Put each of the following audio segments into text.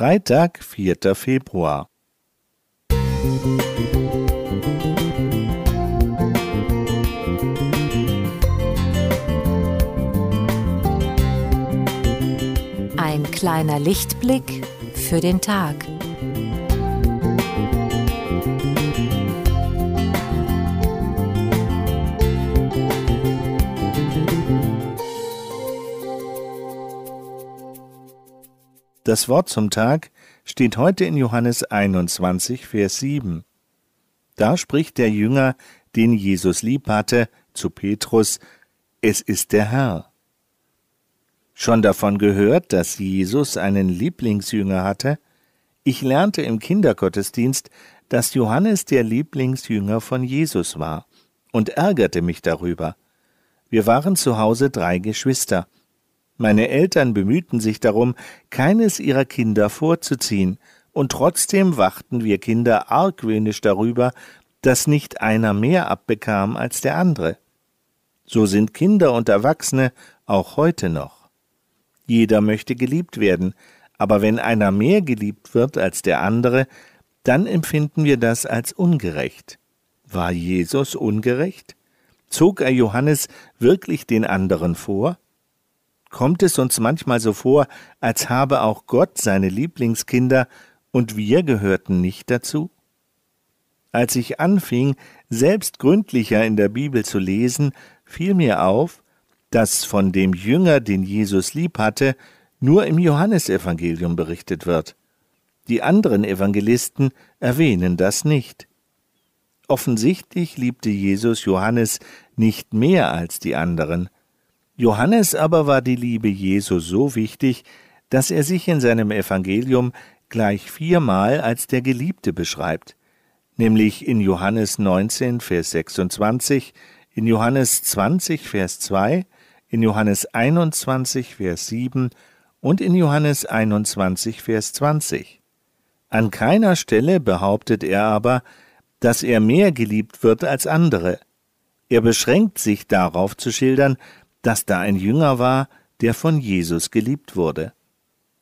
Freitag, 4. Februar. Ein kleiner Lichtblick für den Tag. Das Wort zum Tag steht heute in Johannes 21, Vers 7. Da spricht der Jünger, den Jesus lieb hatte, zu Petrus, es ist der Herr. Schon davon gehört, dass Jesus einen Lieblingsjünger hatte? Ich lernte im Kindergottesdienst, dass Johannes der Lieblingsjünger von Jesus war und ärgerte mich darüber. Wir waren zu Hause drei Geschwister. Meine Eltern bemühten sich darum, keines ihrer Kinder vorzuziehen, und trotzdem wachten wir Kinder argwöhnisch darüber, dass nicht einer mehr abbekam als der andere. So sind Kinder und Erwachsene auch heute noch. Jeder möchte geliebt werden, aber wenn einer mehr geliebt wird als der andere, dann empfinden wir das als ungerecht. War Jesus ungerecht? Zog er Johannes wirklich den anderen vor? Kommt es uns manchmal so vor, als habe auch Gott seine Lieblingskinder und wir gehörten nicht dazu? Als ich anfing, selbst gründlicher in der Bibel zu lesen, fiel mir auf, dass von dem Jünger, den Jesus lieb hatte, nur im Johannesevangelium berichtet wird. Die anderen Evangelisten erwähnen das nicht. Offensichtlich liebte Jesus Johannes nicht mehr als die anderen. Johannes aber war die Liebe Jesu so wichtig, dass er sich in seinem Evangelium gleich viermal als der Geliebte beschreibt, nämlich in Johannes 19, Vers 26, in Johannes 20, Vers 2, in Johannes 21, Vers 7 und in Johannes 21, Vers 20. An keiner Stelle behauptet er aber, dass er mehr geliebt wird als andere. Er beschränkt sich darauf zu schildern, dass da ein Jünger war, der von Jesus geliebt wurde.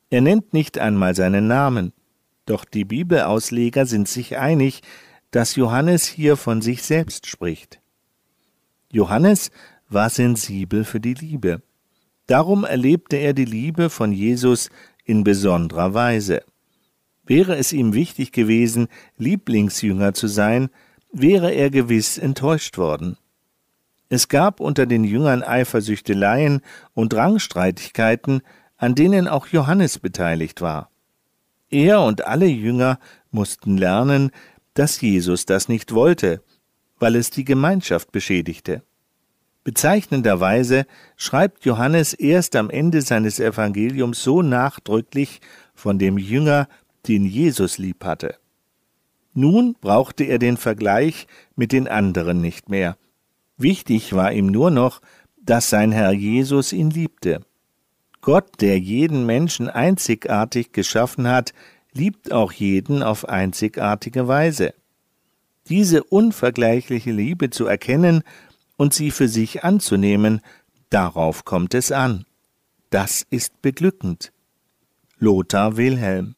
Er nennt nicht einmal seinen Namen, doch die Bibelausleger sind sich einig, dass Johannes hier von sich selbst spricht. Johannes war sensibel für die Liebe. Darum erlebte er die Liebe von Jesus in besonderer Weise. Wäre es ihm wichtig gewesen, Lieblingsjünger zu sein, wäre er gewiss enttäuscht worden. Es gab unter den Jüngern Eifersüchteleien und Rangstreitigkeiten, an denen auch Johannes beteiligt war. Er und alle Jünger mussten lernen, dass Jesus das nicht wollte, weil es die Gemeinschaft beschädigte. Bezeichnenderweise schreibt Johannes erst am Ende seines Evangeliums so nachdrücklich von dem Jünger, den Jesus lieb hatte. Nun brauchte er den Vergleich mit den anderen nicht mehr. Wichtig war ihm nur noch, dass sein Herr Jesus ihn liebte. Gott, der jeden Menschen einzigartig geschaffen hat, liebt auch jeden auf einzigartige Weise. Diese unvergleichliche Liebe zu erkennen und sie für sich anzunehmen, darauf kommt es an. Das ist beglückend. Lothar Wilhelm